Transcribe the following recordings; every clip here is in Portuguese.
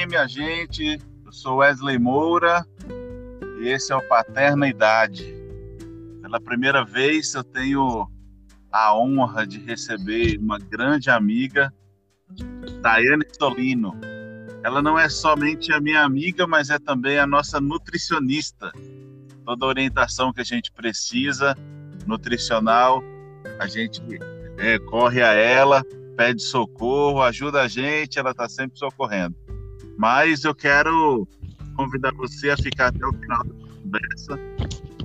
bem, minha gente? Eu sou Wesley Moura e esse é o Paterna Idade. Pela primeira vez eu tenho a honra de receber uma grande amiga, Daiane Solino. Ela não é somente a minha amiga, mas é também a nossa nutricionista. Toda orientação que a gente precisa, nutricional, a gente é, corre a ela pede socorro, ajuda a gente, ela está sempre socorrendo. Mas eu quero convidar você a ficar até o final da conversa.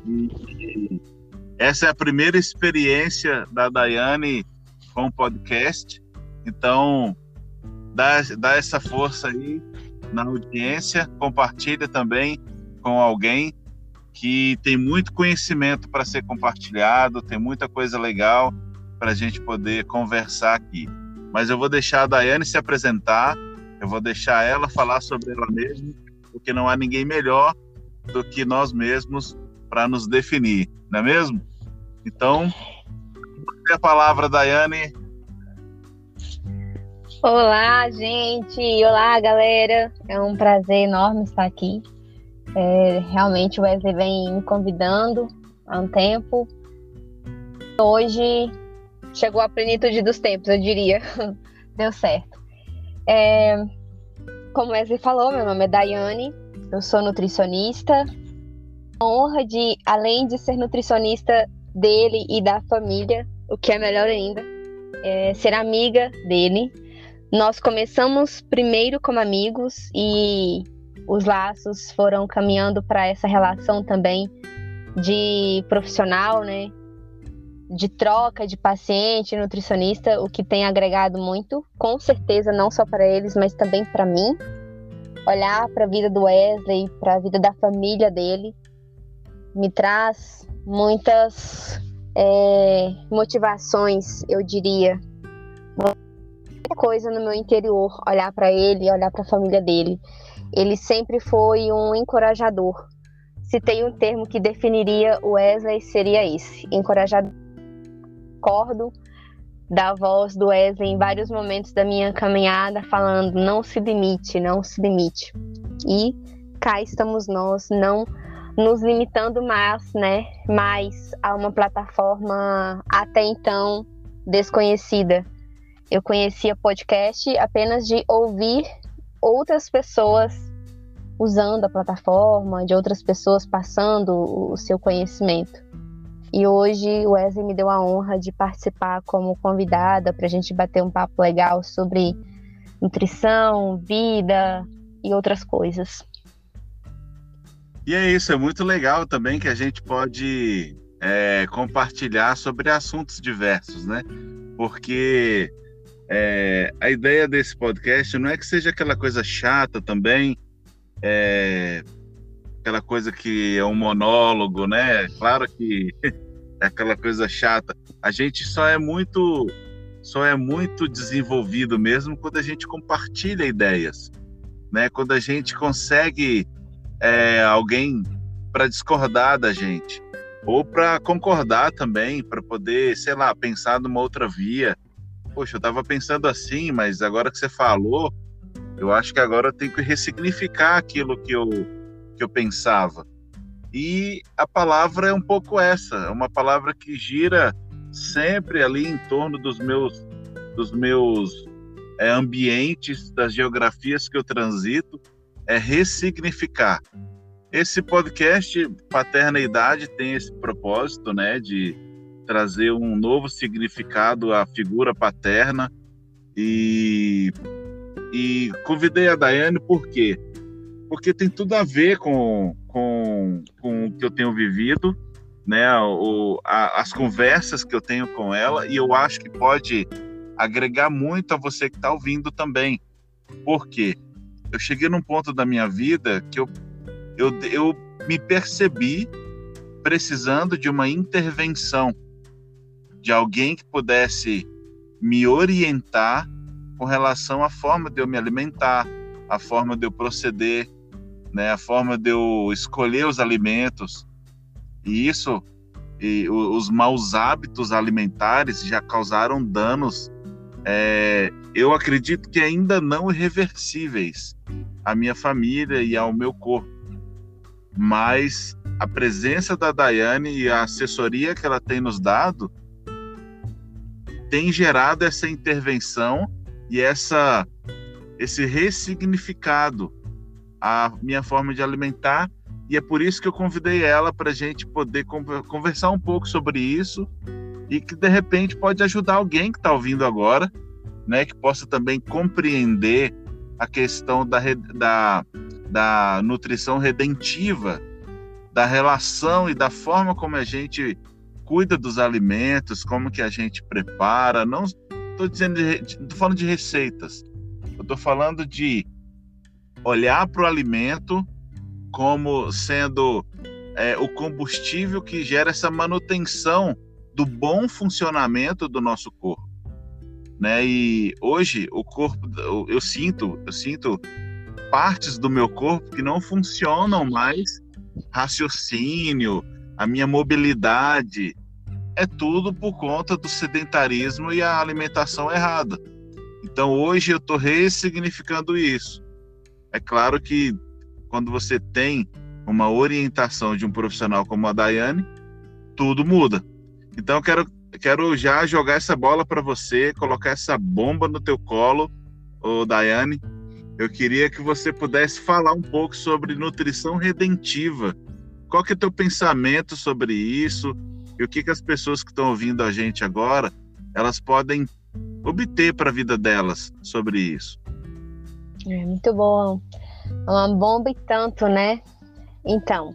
E essa é a primeira experiência da Daiane com o podcast. Então, dá, dá essa força aí na audiência, compartilha também com alguém que tem muito conhecimento para ser compartilhado, tem muita coisa legal para a gente poder conversar aqui mas eu vou deixar a Daiane se apresentar, eu vou deixar ela falar sobre ela mesma, porque não há ninguém melhor do que nós mesmos para nos definir, não é mesmo? Então, a palavra, Daiane. Olá, gente! Olá, galera! É um prazer enorme estar aqui. É, realmente o Wesley vem me convidando há um tempo. Hoje chegou à plenitude dos tempos, eu diria. Deu certo. É, como Wesley falou, meu nome é Daiane, eu sou nutricionista. A honra de, além de ser nutricionista dele e da família, o que é melhor ainda, é ser amiga dele. Nós começamos primeiro como amigos e os laços foram caminhando para essa relação também de profissional, né? De troca de paciente, nutricionista, o que tem agregado muito, com certeza, não só para eles, mas também para mim. Olhar para a vida do Wesley, para a vida da família dele, me traz muitas é, motivações, eu diria. Muita coisa no meu interior, olhar para ele, olhar para a família dele. Ele sempre foi um encorajador. Se tem um termo que definiria o Wesley, seria esse: encorajador recordo da voz do Wesley em vários momentos da minha caminhada falando não se limite, não se limite. E cá estamos nós, não nos limitando mais, né, mais a uma plataforma até então desconhecida. Eu conhecia podcast apenas de ouvir outras pessoas usando a plataforma, de outras pessoas passando o seu conhecimento. E hoje o Wesley me deu a honra de participar como convidada para a gente bater um papo legal sobre nutrição, vida e outras coisas. E é isso, é muito legal também que a gente pode é, compartilhar sobre assuntos diversos, né? Porque é, a ideia desse podcast não é que seja aquela coisa chata também, é, aquela coisa que é um monólogo, né? Claro que é aquela coisa chata. A gente só é muito só é muito desenvolvido mesmo quando a gente compartilha ideias, né? Quando a gente consegue é, alguém para discordar da gente ou para concordar também, para poder, sei lá, pensar numa outra via. Poxa, eu estava pensando assim, mas agora que você falou, eu acho que agora eu tenho que ressignificar aquilo que eu que eu pensava. E a palavra é um pouco essa, é uma palavra que gira sempre ali em torno dos meus, dos meus é, ambientes, das geografias que eu transito, é ressignificar. Esse podcast Paternidade tem esse propósito, né, de trazer um novo significado à figura paterna e, e convidei a Daiane por quê? Porque tem tudo a ver com, com, com o que eu tenho vivido, né? O, a, as conversas que eu tenho com ela, e eu acho que pode agregar muito a você que está ouvindo também. Por quê? Eu cheguei num ponto da minha vida que eu, eu, eu me percebi precisando de uma intervenção, de alguém que pudesse me orientar com relação à forma de eu me alimentar, a forma de eu proceder, né, a forma de eu escolher os alimentos. E isso, e os maus hábitos alimentares já causaram danos, é, eu acredito que ainda não irreversíveis à minha família e ao meu corpo. Mas a presença da Daiane e a assessoria que ela tem nos dado tem gerado essa intervenção e essa esse ressignificado à minha forma de alimentar e é por isso que eu convidei ela para a gente poder conversar um pouco sobre isso e que de repente pode ajudar alguém que está ouvindo agora, né, que possa também compreender a questão da, da, da nutrição redentiva, da relação e da forma como a gente cuida dos alimentos, como que a gente prepara. Não estou dizendo, estou falando de receitas. Eu estou falando de olhar para o alimento como sendo é, o combustível que gera essa manutenção do bom funcionamento do nosso corpo, né? E hoje o corpo, eu sinto, eu sinto partes do meu corpo que não funcionam mais, raciocínio, a minha mobilidade, é tudo por conta do sedentarismo e a alimentação errada. Então hoje eu estou ressignificando isso. É claro que quando você tem uma orientação de um profissional como a Daiane, tudo muda. Então eu quero, quero já jogar essa bola para você, colocar essa bomba no teu colo, ô Daiane. Eu queria que você pudesse falar um pouco sobre nutrição redentiva. Qual que é o teu pensamento sobre isso? E o que, que as pessoas que estão ouvindo a gente agora, elas podem obter para a vida delas sobre isso? É muito bom. É uma bomba e tanto, né? Então,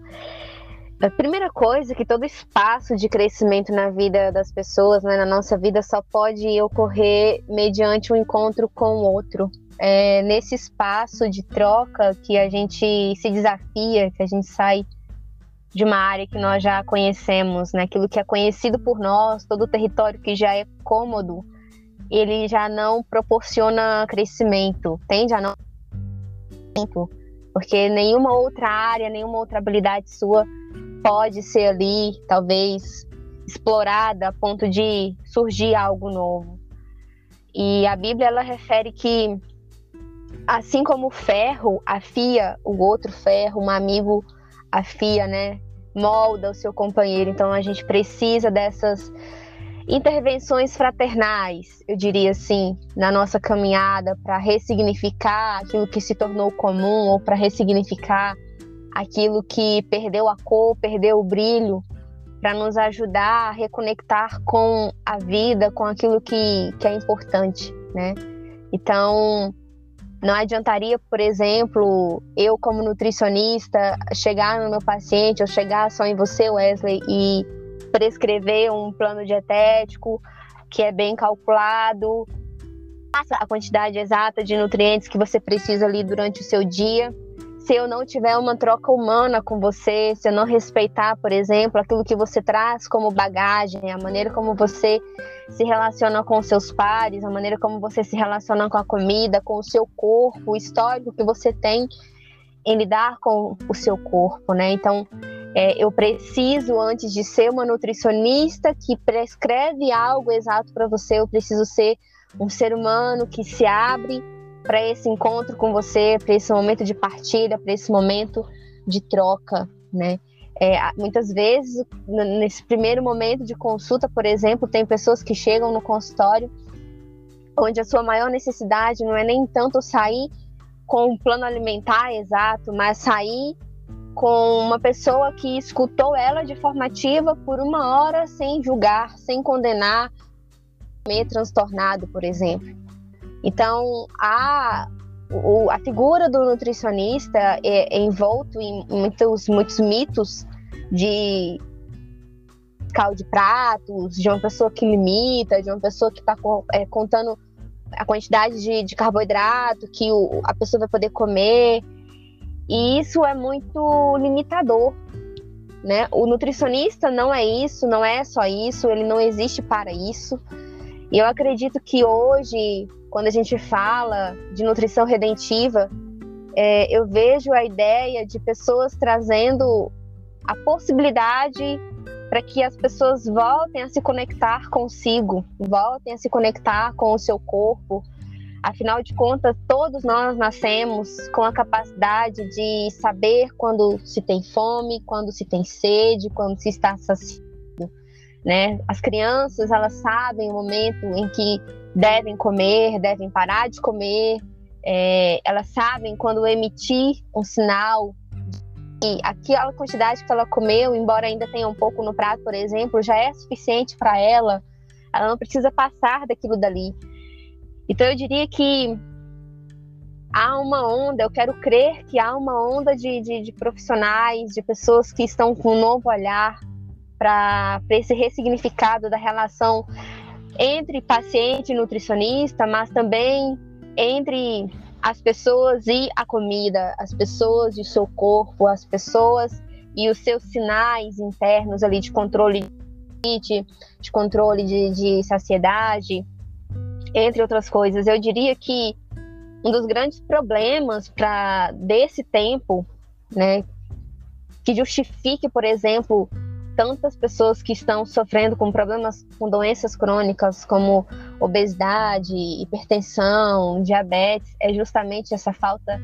a primeira coisa é que todo espaço de crescimento na vida das pessoas, né, na nossa vida, só pode ocorrer mediante um encontro com o outro. É nesse espaço de troca que a gente se desafia, que a gente sai de uma área que nós já conhecemos, né? aquilo que é conhecido por nós, todo o território que já é cômodo, ele já não proporciona crescimento, tende a não porque nenhuma outra área, nenhuma outra habilidade sua pode ser ali, talvez, explorada a ponto de surgir algo novo. E a Bíblia ela refere que assim como o ferro afia o outro ferro, um amigo afia, né? Molda o seu companheiro. Então a gente precisa dessas intervenções fraternais, eu diria assim, na nossa caminhada para ressignificar aquilo que se tornou comum ou para ressignificar aquilo que perdeu a cor, perdeu o brilho, para nos ajudar a reconectar com a vida, com aquilo que, que é importante, né? Então, não adiantaria, por exemplo, eu como nutricionista chegar no meu paciente ou chegar só em você, Wesley, e prescrever um plano dietético que é bem calculado, a quantidade exata de nutrientes que você precisa ali durante o seu dia. Se eu não tiver uma troca humana com você, se eu não respeitar, por exemplo, aquilo que você traz como bagagem, a maneira como você se relaciona com seus pares, a maneira como você se relaciona com a comida, com o seu corpo, o histórico que você tem em lidar com o seu corpo, né? Então, é, eu preciso, antes de ser uma nutricionista que prescreve algo exato para você, eu preciso ser um ser humano que se abre para esse encontro com você, para esse momento de partilha, para esse momento de troca, né? É, muitas vezes, nesse primeiro momento de consulta, por exemplo, tem pessoas que chegam no consultório onde a sua maior necessidade não é nem tanto sair com um plano alimentar exato, mas sair com uma pessoa que escutou ela de forma ativa por uma hora sem julgar, sem condenar, meio transtornado, por exemplo. Então, a, o, a figura do nutricionista é, é envolto em muitos, muitos mitos de caldo de pratos, de uma pessoa que limita, de uma pessoa que está é, contando a quantidade de, de carboidrato que o, a pessoa vai poder comer. E isso é muito limitador, né? O nutricionista não é isso, não é só isso, ele não existe para isso. E eu acredito que hoje, quando a gente fala de nutrição redentiva, é, eu vejo a ideia de pessoas trazendo a possibilidade para que as pessoas voltem a se conectar consigo, voltem a se conectar com o seu corpo, Afinal de contas, todos nós nascemos com a capacidade de saber quando se tem fome, quando se tem sede, quando se está saciado. Né? As crianças elas sabem o momento em que devem comer, devem parar de comer. É, elas sabem quando emitir um sinal e aquela quantidade que ela comeu, embora ainda tenha um pouco no prato, por exemplo, já é suficiente para ela. Ela não precisa passar daquilo dali. Então eu diria que há uma onda, eu quero crer que há uma onda de, de, de profissionais, de pessoas que estão com um novo olhar para esse ressignificado da relação entre paciente e nutricionista, mas também entre as pessoas e a comida, as pessoas e o seu corpo, as pessoas e os seus sinais internos ali de controle de, de controle de, de saciedade, entre outras coisas. Eu diria que um dos grandes problemas para desse tempo, né, que justifique, por exemplo, tantas pessoas que estão sofrendo com problemas, com doenças crônicas como obesidade, hipertensão, diabetes, é justamente essa falta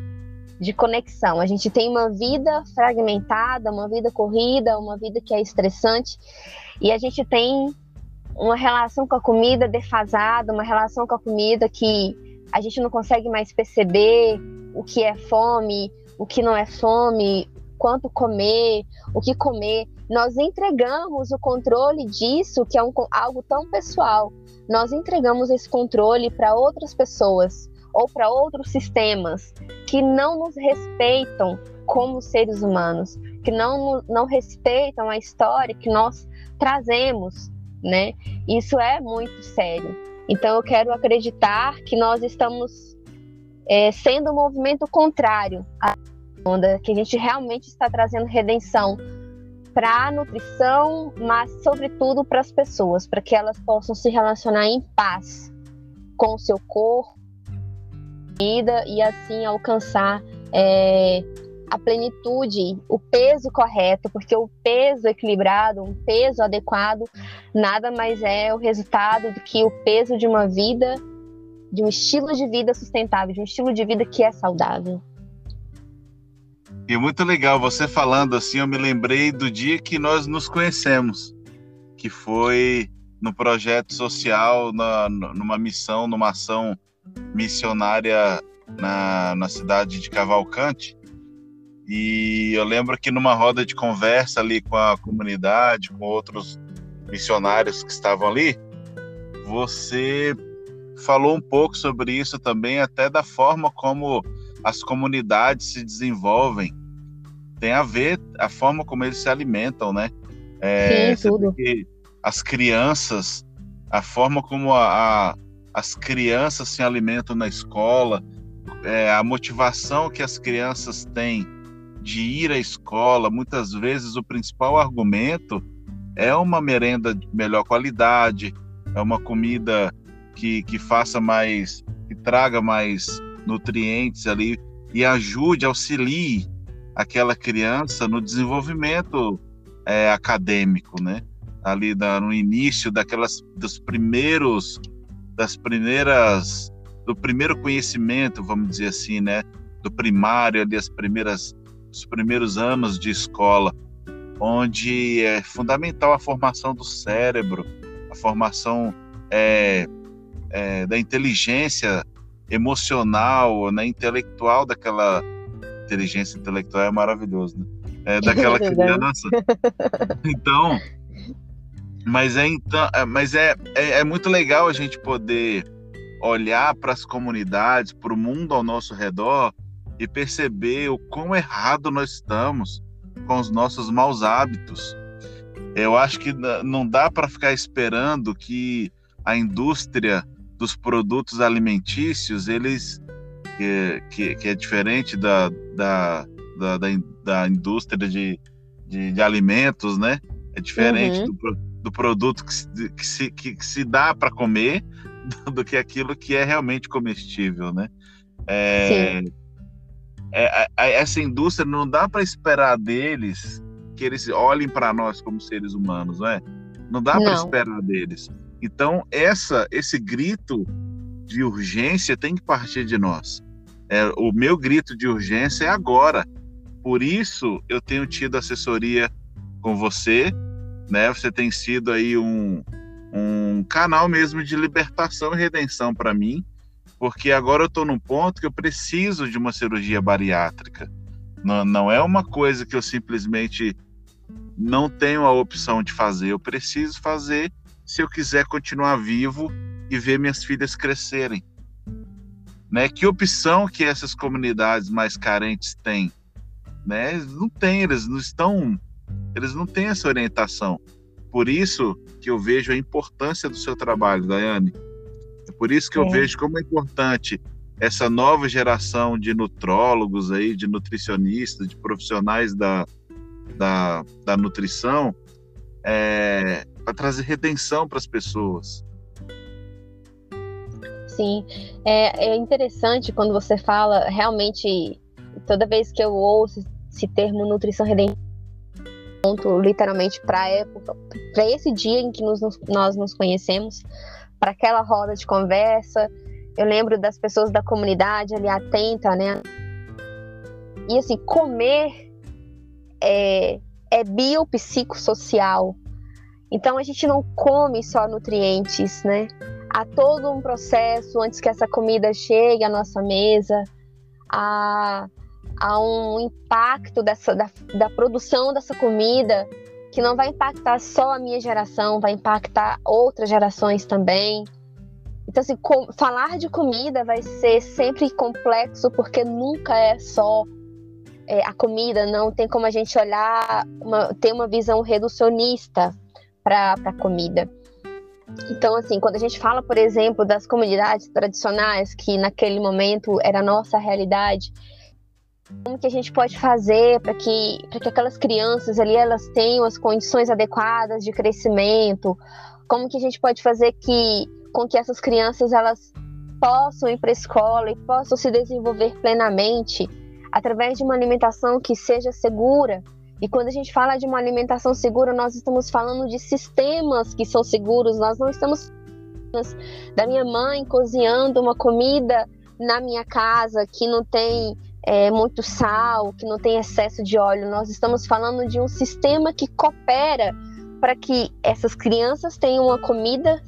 de conexão. A gente tem uma vida fragmentada, uma vida corrida, uma vida que é estressante, e a gente tem uma relação com a comida defasada, uma relação com a comida que a gente não consegue mais perceber o que é fome, o que não é fome, quanto comer, o que comer. Nós entregamos o controle disso, que é um, algo tão pessoal. Nós entregamos esse controle para outras pessoas ou para outros sistemas que não nos respeitam como seres humanos, que não, não respeitam a história que nós trazemos né? Isso é muito sério. Então eu quero acreditar que nós estamos é, sendo um movimento contrário à onda, que a gente realmente está trazendo redenção para a nutrição, mas sobretudo para as pessoas, para que elas possam se relacionar em paz com o seu corpo, vida e assim alcançar é, a plenitude, o peso correto, porque o peso equilibrado, um peso adequado, nada mais é o resultado do que o peso de uma vida, de um estilo de vida sustentável, de um estilo de vida que é saudável. E muito legal você falando assim, eu me lembrei do dia que nós nos conhecemos, que foi no projeto social, na, numa missão, numa ação missionária na, na cidade de Cavalcante. E eu lembro que numa roda de conversa ali com a comunidade, com outros missionários que estavam ali, você falou um pouco sobre isso também, até da forma como as comunidades se desenvolvem. Tem a ver a forma como eles se alimentam, né? É, Sim, tudo. As crianças, a forma como a, a, as crianças se alimentam na escola, é, a motivação que as crianças têm de ir à escola, muitas vezes o principal argumento é uma merenda de melhor qualidade, é uma comida que, que faça mais, que traga mais nutrientes ali e ajude, auxilie aquela criança no desenvolvimento é, acadêmico, né? Ali da, no início daquelas dos primeiros das primeiras do primeiro conhecimento, vamos dizer assim, né? Do primário ali as primeiras os primeiros anos de escola, onde é fundamental a formação do cérebro, a formação é, é, da inteligência emocional, né, intelectual daquela inteligência intelectual é maravilhoso, né? É, daquela criança. Então, mas é então, é, mas é, é, é muito legal a gente poder olhar para as comunidades, para o mundo ao nosso redor e perceber o quão errado nós estamos com os nossos maus hábitos. Eu acho que não dá para ficar esperando que a indústria dos produtos alimentícios, eles que, que, que é diferente da, da, da, da, indústria de, de, de, alimentos, né? É diferente uhum. do, do produto que se, que se, que se dá para comer do que aquilo que é realmente comestível, né? É, Sim é, essa indústria não dá para esperar deles que eles olhem para nós como seres humanos, não é? Não dá para esperar deles. Então essa esse grito de urgência tem que partir de nós. É, o meu grito de urgência é agora. Por isso eu tenho tido assessoria com você, né? Você tem sido aí um, um canal mesmo de libertação e redenção para mim, porque agora eu estou num ponto que eu preciso de uma cirurgia bariátrica. Não, não é uma coisa que eu simplesmente não tenho a opção de fazer, eu preciso fazer se eu quiser continuar vivo e ver minhas filhas crescerem. Né? Que opção que essas comunidades mais carentes têm? Né? Não têm, eles não estão, eles não têm essa orientação. Por isso que eu vejo a importância do seu trabalho, Daiane. Por isso que é. eu vejo como é importante essa nova geração de nutrólogos aí, de nutricionistas, de profissionais da, da, da nutrição, é, para trazer redenção para as pessoas. Sim, é, é interessante quando você fala, realmente, toda vez que eu ouço esse termo nutrição redenção, literalmente para época, para esse dia em que nos, nós nos conhecemos, para aquela roda de conversa. Eu lembro das pessoas da comunidade ali atenta, né? E assim, comer é, é biopsicossocial. Então a gente não come só nutrientes, né? há todo um processo antes que essa comida chegue à nossa mesa, há, há um impacto dessa, da, da produção dessa comida que não vai impactar só a minha geração, vai impactar outras gerações também. Então, assim, com, falar de comida vai ser sempre complexo, porque nunca é só é, a comida, não tem como a gente olhar, uma, ter uma visão reducionista para a comida. Então, assim, quando a gente fala, por exemplo, das comunidades tradicionais, que naquele momento era a nossa realidade, como que a gente pode fazer para que, que aquelas crianças ali elas tenham as condições adequadas de crescimento? Como que a gente pode fazer que, com que essas crianças elas possam ir para a escola e possam se desenvolver plenamente através de uma alimentação que seja segura, e quando a gente fala de uma alimentação segura, nós estamos falando de sistemas que são seguros, nós não estamos da minha mãe cozinhando uma comida na minha casa que não tem é, muito sal, que não tem excesso de óleo. Nós estamos falando de um sistema que coopera para que essas crianças tenham uma comida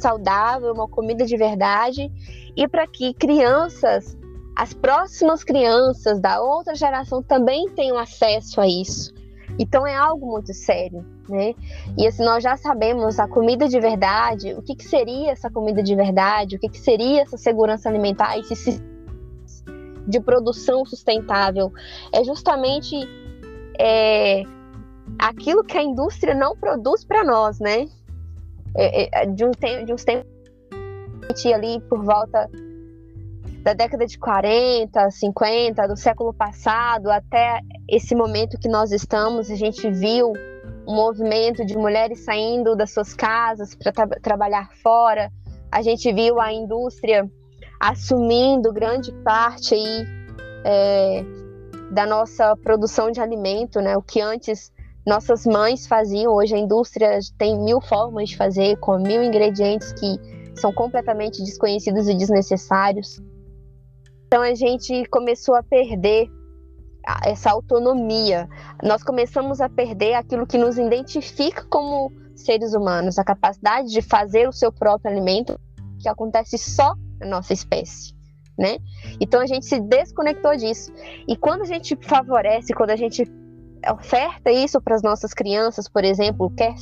saudável, uma comida de verdade, e para que crianças as próximas crianças da outra geração também tenham acesso a isso. Então é algo muito sério, né? E assim, nós já sabemos a comida de verdade, o que, que seria essa comida de verdade, o que, que seria essa segurança alimentar, esse de produção sustentável. É justamente é, aquilo que a indústria não produz para nós, né? É, é, de, um de uns tempos ali por volta da década de 40, 50, do século passado até esse momento que nós estamos, a gente viu um movimento de mulheres saindo das suas casas para tra trabalhar fora. A gente viu a indústria assumindo grande parte aí é, da nossa produção de alimento, né? O que antes nossas mães faziam, hoje a indústria tem mil formas de fazer, com mil ingredientes que são completamente desconhecidos e desnecessários. Então a gente começou a perder essa autonomia. Nós começamos a perder aquilo que nos identifica como seres humanos, a capacidade de fazer o seu próprio alimento, que acontece só na nossa espécie. Né? Então a gente se desconectou disso. E quando a gente favorece, quando a gente oferta isso para as nossas crianças, por exemplo, quer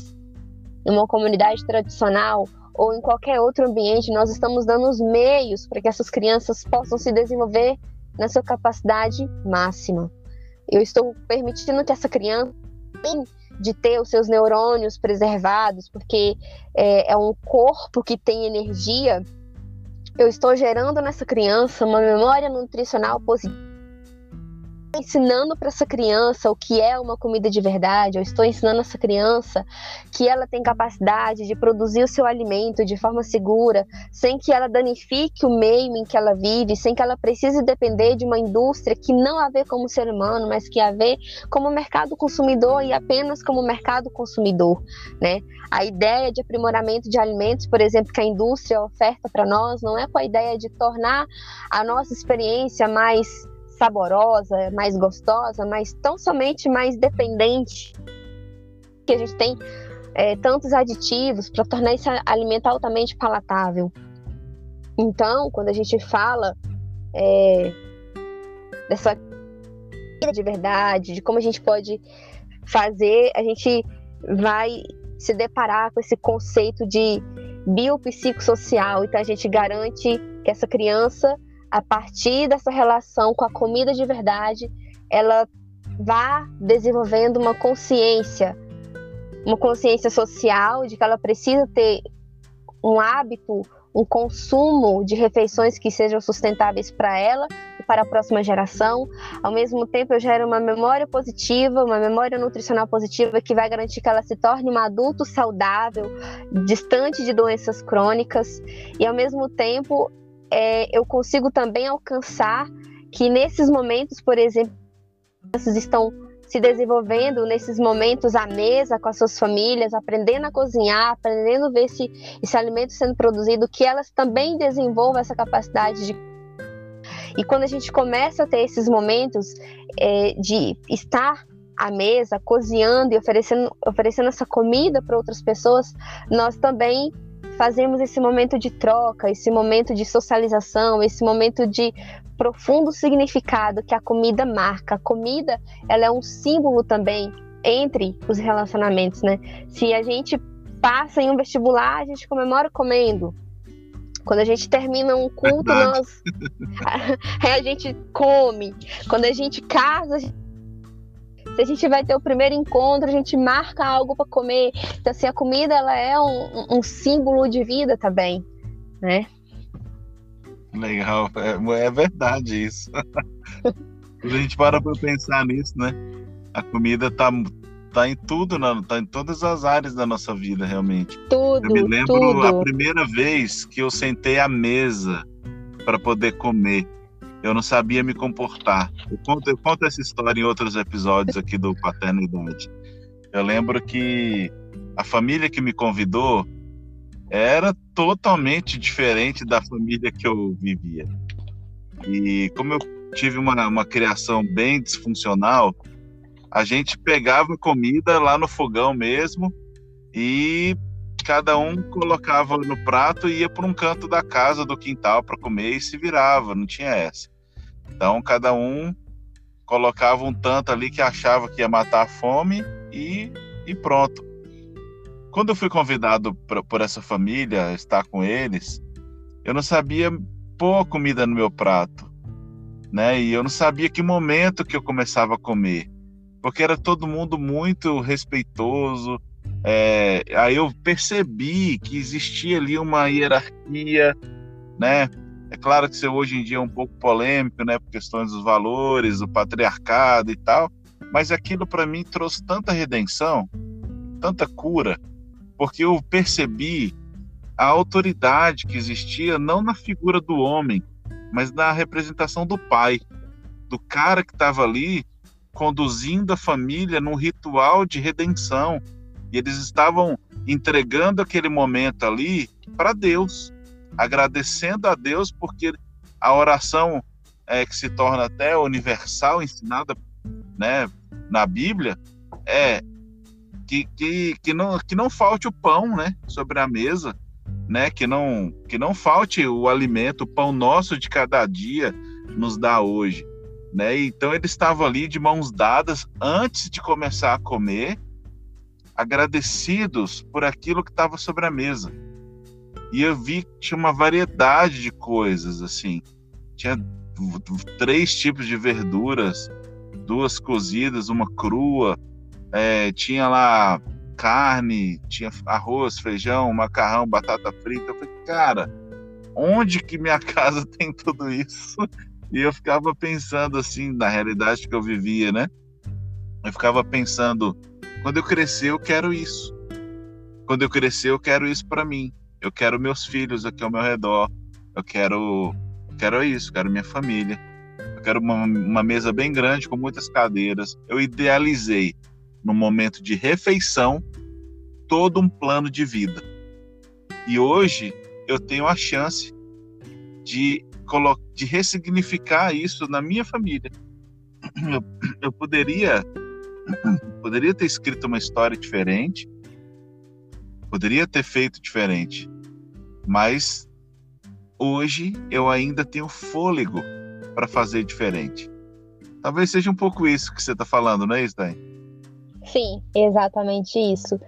em uma comunidade tradicional ou em qualquer outro ambiente, nós estamos dando os meios para que essas crianças possam se desenvolver na sua capacidade máxima. Eu estou permitindo que essa criança de ter os seus neurônios preservados, porque é, é um corpo que tem energia. Eu estou gerando nessa criança uma memória nutricional positiva. Ensinando para essa criança o que é uma comida de verdade, eu estou ensinando essa criança que ela tem capacidade de produzir o seu alimento de forma segura, sem que ela danifique o meio em que ela vive, sem que ela precise depender de uma indústria que não a vê como ser humano, mas que a vê como mercado consumidor e apenas como mercado consumidor, né? A ideia de aprimoramento de alimentos, por exemplo, que a indústria oferta para nós, não é com a ideia de tornar a nossa experiência mais saborosa, mais gostosa, mas tão somente mais dependente que a gente tem é, tantos aditivos para tornar esse alimento altamente palatável. Então, quando a gente fala é, dessa de verdade, de como a gente pode fazer, a gente vai se deparar com esse conceito de biopsicossocial. Então, a gente garante que essa criança a partir dessa relação com a comida de verdade, ela vá desenvolvendo uma consciência, uma consciência social de que ela precisa ter um hábito, um consumo de refeições que sejam sustentáveis para ela e para a próxima geração. Ao mesmo tempo, eu gero uma memória positiva, uma memória nutricional positiva que vai garantir que ela se torne um adulto saudável, distante de doenças crônicas e ao mesmo tempo é, eu consigo também alcançar que nesses momentos, por exemplo, crianças estão se desenvolvendo nesses momentos à mesa com as suas famílias, aprendendo a cozinhar, aprendendo a ver se esse alimento sendo produzido, que elas também desenvolvam essa capacidade de. E quando a gente começa a ter esses momentos é, de estar à mesa, cozinhando e oferecendo, oferecendo essa comida para outras pessoas, nós também fazemos esse momento de troca, esse momento de socialização, esse momento de profundo significado que a comida marca. A comida, ela é um símbolo também entre os relacionamentos, né? Se a gente passa em um vestibular, a gente comemora comendo. Quando a gente termina um culto, nós a gente come. Quando a gente casa, a gente se a gente vai ter o primeiro encontro, a gente marca algo para comer. Então, assim, a comida ela é um, um símbolo de vida também, né? Legal, é, é verdade isso. a gente para para pensar nisso, né? A comida tá, tá em tudo, tá em todas as áreas da nossa vida, realmente. Tudo. Eu me lembro tudo. a primeira vez que eu sentei à mesa para poder comer eu não sabia me comportar. Eu conto, eu conto essa história em outros episódios aqui do Paternidade. Eu lembro que a família que me convidou era totalmente diferente da família que eu vivia. E como eu tive uma, uma criação bem disfuncional, a gente pegava comida lá no fogão mesmo e cada um colocava no prato e ia para um canto da casa, do quintal, para comer e se virava, não tinha essa. Então, cada um colocava um tanto ali que achava que ia matar a fome e, e pronto. Quando eu fui convidado por, por essa família estar com eles, eu não sabia pôr comida no meu prato, né? E eu não sabia que momento que eu começava a comer, porque era todo mundo muito respeitoso. É, aí eu percebi que existia ali uma hierarquia, né? É claro que isso hoje em dia é um pouco polêmico, né, por questões dos valores, do patriarcado e tal, mas aquilo para mim trouxe tanta redenção, tanta cura, porque eu percebi a autoridade que existia não na figura do homem, mas na representação do pai, do cara que estava ali conduzindo a família num ritual de redenção. E eles estavam entregando aquele momento ali para Deus agradecendo a Deus porque a oração é, que se torna até universal, ensinada né, na Bíblia, é que, que, que, não, que não falte o pão né, sobre a mesa, né, que, não, que não falte o alimento, o pão nosso de cada dia nos dá hoje. Né? Então ele estava ali de mãos dadas antes de começar a comer, agradecidos por aquilo que estava sobre a mesa. E eu vi que tinha uma variedade de coisas, assim. Tinha três tipos de verduras, duas cozidas, uma crua. É, tinha lá carne, tinha arroz, feijão, macarrão, batata frita. Eu falei, cara, onde que minha casa tem tudo isso? E eu ficava pensando assim, na realidade que eu vivia, né? Eu ficava pensando, quando eu crescer eu quero isso. Quando eu crescer eu quero isso para mim. Eu quero meus filhos aqui ao meu redor. Eu quero, quero isso, quero minha família. Eu quero uma, uma mesa bem grande com muitas cadeiras. Eu idealizei no momento de refeição todo um plano de vida. E hoje eu tenho a chance de, de ressignificar isso na minha família. Eu, eu poderia poderia ter escrito uma história diferente, poderia ter feito diferente, mas hoje eu ainda tenho fôlego para fazer diferente. Talvez seja um pouco isso que você está falando, não é, Stein? Sim, exatamente isso.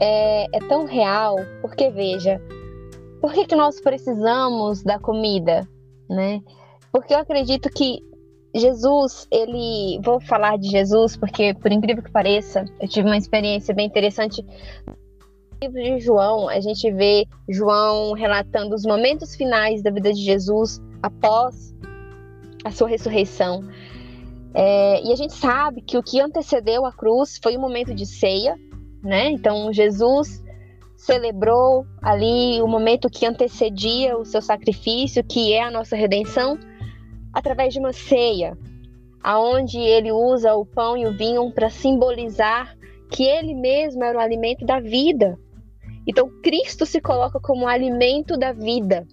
É, é, tão real, porque veja, por que, que nós precisamos da comida, né? Porque eu acredito que Jesus, ele. Vou falar de Jesus, porque, por incrível que pareça, eu tive uma experiência bem interessante. Livro de João, a gente vê João relatando os momentos finais da vida de Jesus após a sua ressurreição. É, e a gente sabe que o que antecedeu a cruz foi o um momento de ceia, né? Então, Jesus celebrou ali o momento que antecedia o seu sacrifício, que é a nossa redenção através de uma ceia, aonde ele usa o pão e o vinho para simbolizar que ele mesmo era o alimento da vida. Então Cristo se coloca como alimento da vida,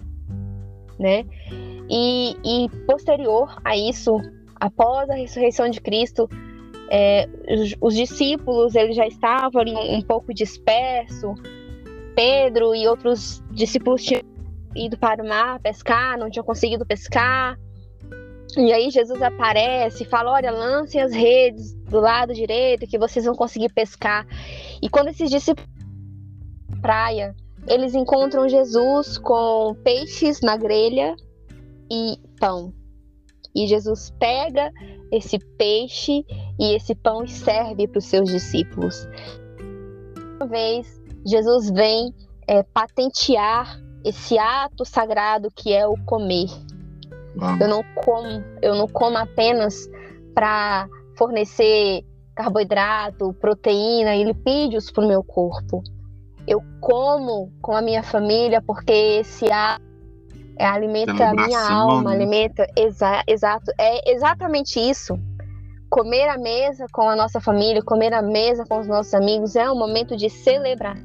né? E, e posterior a isso, após a ressurreição de Cristo, é, os, os, discípulos eles já estavam um, um pouco dispersos. Pedro e outros discípulos tinham ido para o mar pescar, não tinham conseguido pescar. E aí Jesus aparece e fala: Olha, lancem as redes do lado direito que vocês vão conseguir pescar. E quando esses discípulos praia, eles encontram Jesus com peixes na grelha e pão. E Jesus pega esse peixe e esse pão e serve para os seus discípulos. Uma vez, Jesus vem é, patentear esse ato sagrado que é o comer. Eu não como, eu não como apenas para fornecer carboidrato, proteína e lipídios para o meu corpo. Eu como com a minha família porque esse é, alimenta a minha alma, alimenta exa, exato, é exatamente isso. Comer à mesa com a nossa família, comer à mesa com os nossos amigos é um momento de celebrar.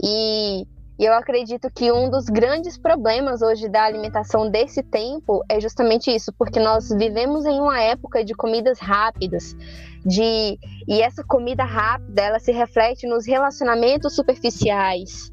E e eu acredito que um dos grandes problemas hoje da alimentação desse tempo é justamente isso, porque nós vivemos em uma época de comidas rápidas, de e essa comida rápida ela se reflete nos relacionamentos superficiais.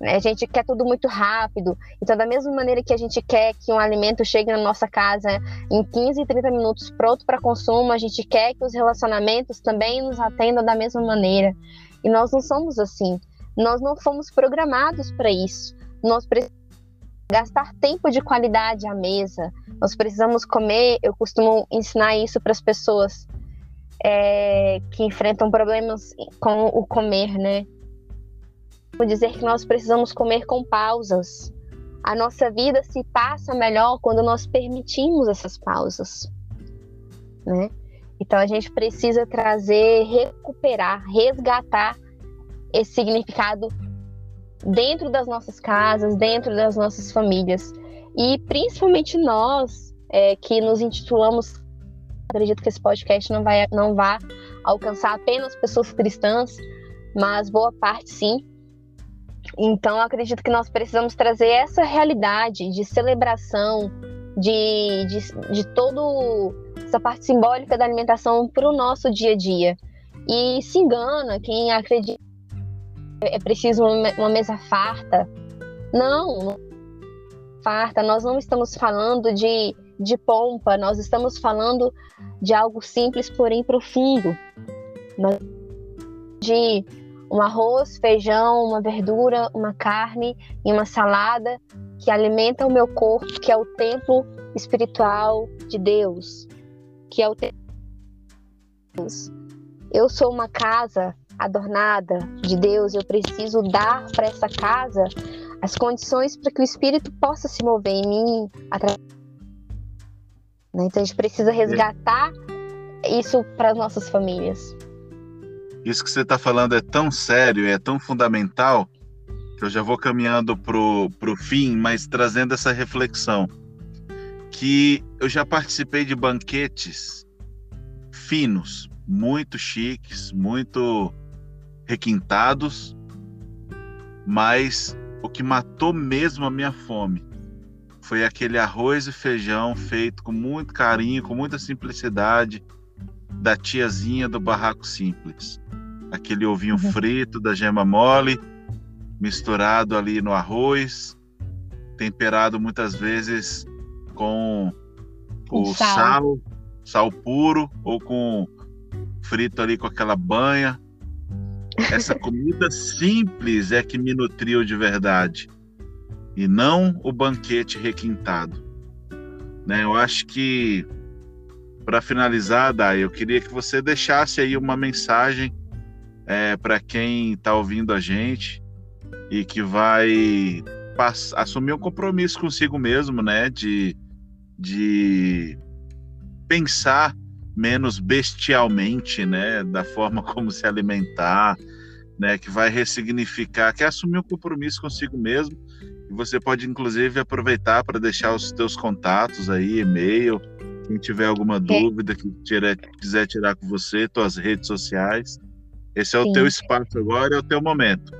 Né? A gente quer tudo muito rápido. Então, da mesma maneira que a gente quer que um alimento chegue na nossa casa em 15, 30 minutos pronto para consumo, a gente quer que os relacionamentos também nos atendam da mesma maneira. E nós não somos assim. Nós não fomos programados para isso. Nós precisamos gastar tempo de qualidade à mesa. Nós precisamos comer. Eu costumo ensinar isso para as pessoas é, que enfrentam problemas com o comer, né? Vou dizer que nós precisamos comer com pausas. A nossa vida se passa melhor quando nós permitimos essas pausas, né? Então a gente precisa trazer, recuperar, resgatar esse significado dentro das nossas casas, dentro das nossas famílias. E principalmente nós é, que nos intitulamos, acredito que esse podcast não vai, não vai alcançar apenas pessoas cristãs, mas boa parte sim. Então acredito que nós precisamos trazer essa realidade de celebração, de, de, de toda essa parte simbólica da alimentação para o nosso dia a dia. E se engana quem acredita é preciso uma mesa farta. Não, farta. Nós não estamos falando de, de pompa, nós estamos falando de algo simples, porém profundo. De um arroz, feijão, uma verdura, uma carne e uma salada que alimenta o meu corpo, que é o templo espiritual de Deus, que é o templo de Deus. Eu sou uma casa adornada de Deus, eu preciso dar para essa casa as condições para que o Espírito possa se mover em mim através Né? Então a gente precisa resgatar isso para as nossas famílias. Isso que você está falando é tão sério, é tão fundamental, que eu já vou caminhando para o fim, mas trazendo essa reflexão. Que eu já participei de banquetes finos, muito chiques, muito requintados, mas o que matou mesmo a minha fome foi aquele arroz e feijão feito com muito carinho, com muita simplicidade, da tiazinha do barraco simples. Aquele ovinho uhum. frito da gema mole, misturado ali no arroz, temperado muitas vezes com o sal. sal, sal puro ou com frito ali com aquela banha. Essa comida simples é que me nutriu de verdade e não o banquete requintado. Né? Eu acho que para finalizar, Dai, eu queria que você deixasse aí uma mensagem é, para quem está ouvindo a gente e que vai assumir um compromisso consigo mesmo, né? De, de pensar menos bestialmente, né? Da forma como se alimentar, né? Que vai ressignificar, que é assumir um compromisso consigo mesmo. E você pode, inclusive, aproveitar para deixar os teus contatos aí, e-mail, quem tiver alguma é. dúvida, que tira, quiser tirar com você, tuas redes sociais. Esse é o Sim. teu espaço agora, é o teu momento.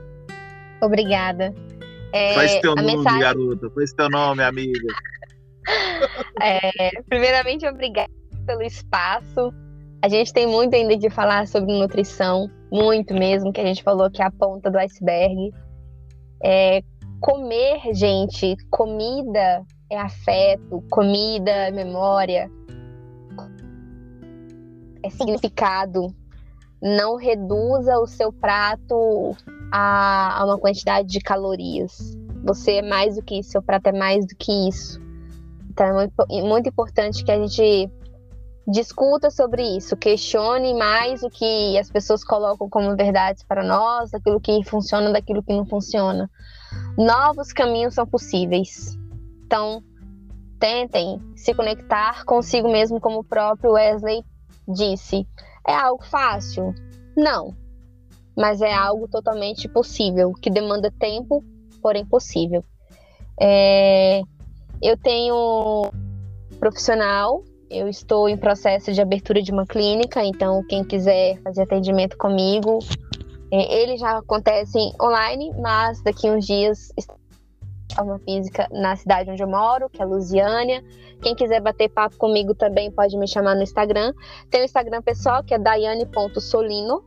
Obrigada. É, Faz teu nome, mensagem... garota. Faz teu nome, amiga. É, primeiramente, obrigada pelo espaço. A gente tem muito ainda de falar sobre nutrição, muito mesmo, que a gente falou que é a ponta do iceberg. É, comer, gente, comida é afeto, comida é memória, é significado. Não reduza o seu prato a, a uma quantidade de calorias. Você é mais do que isso, seu prato é mais do que isso. Então é muito, muito importante que a gente discuta sobre isso, questione mais o que as pessoas colocam como verdades para nós, daquilo que funciona, daquilo que não funciona. Novos caminhos são possíveis. Então, tentem se conectar consigo mesmo, como o próprio Wesley disse. É algo fácil? Não. Mas é algo totalmente possível, que demanda tempo, porém possível. É... Eu tenho profissional, eu estou em processo de abertura de uma clínica, então quem quiser fazer atendimento comigo, é, ele já acontece online, mas daqui uns dias forma física na cidade onde eu moro, que é Lusiânia. Quem quiser bater papo comigo também pode me chamar no Instagram. Tem o Instagram pessoal, que é daiane.solino.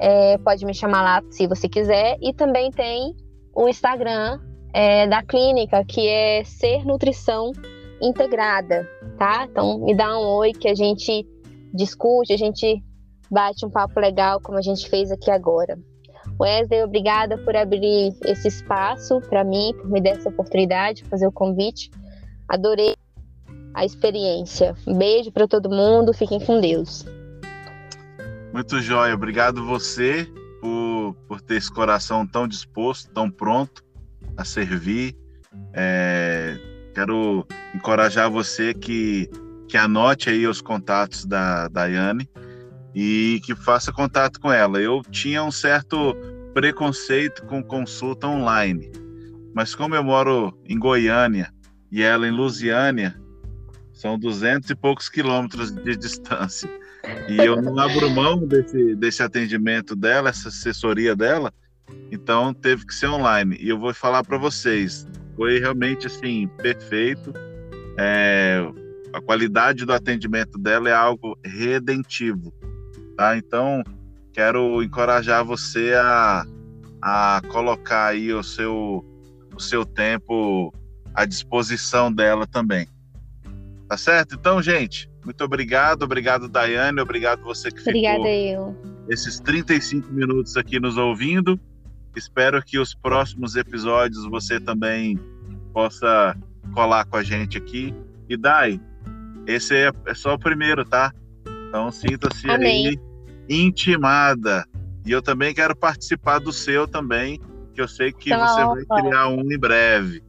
É, pode me chamar lá se você quiser. E também tem o Instagram é, da clínica, que é Ser Nutrição Integrada, tá? Então me dá um oi que a gente discute, a gente bate um papo legal, como a gente fez aqui agora. Wesley, obrigada por abrir esse espaço para mim, por me dar essa oportunidade, fazer o convite. Adorei a experiência. Um beijo para todo mundo, fiquem com Deus. Muito jóia, obrigado você por, por ter esse coração tão disposto, tão pronto a servir. É, quero encorajar você que, que anote aí os contatos da Daiane e que faça contato com ela. Eu tinha um certo preconceito com consulta online, mas como eu moro em Goiânia e ela em Lusiânia, são duzentos e poucos quilômetros de distância. E eu não abro mão desse, desse atendimento dela, essa assessoria dela, então teve que ser online. E eu vou falar para vocês, foi realmente assim perfeito. É, a qualidade do atendimento dela é algo redentivo. Tá? Então, quero encorajar você a, a colocar aí o seu, o seu tempo à disposição dela também. Tá certo? Então, gente, muito obrigado. Obrigado, Daiane. Obrigado você que Obrigada ficou eu. esses 35 minutos aqui nos ouvindo. Espero que os próximos episódios você também possa colar com a gente aqui. E Dai, esse é, é só o primeiro, tá? Então sinta-se aí intimada. E eu também quero participar do seu também, que eu sei que você vai criar um em breve.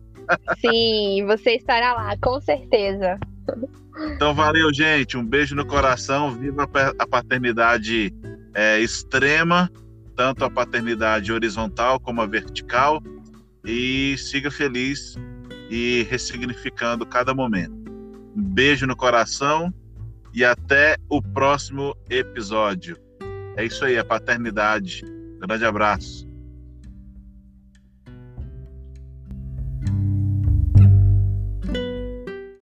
Sim, você estará lá, com certeza. Então, valeu, gente. Um beijo no coração. Viva a paternidade é, extrema, tanto a paternidade horizontal como a vertical. E siga feliz e ressignificando cada momento. Um beijo no coração e até o próximo episódio. É isso aí, a paternidade. Grande abraço.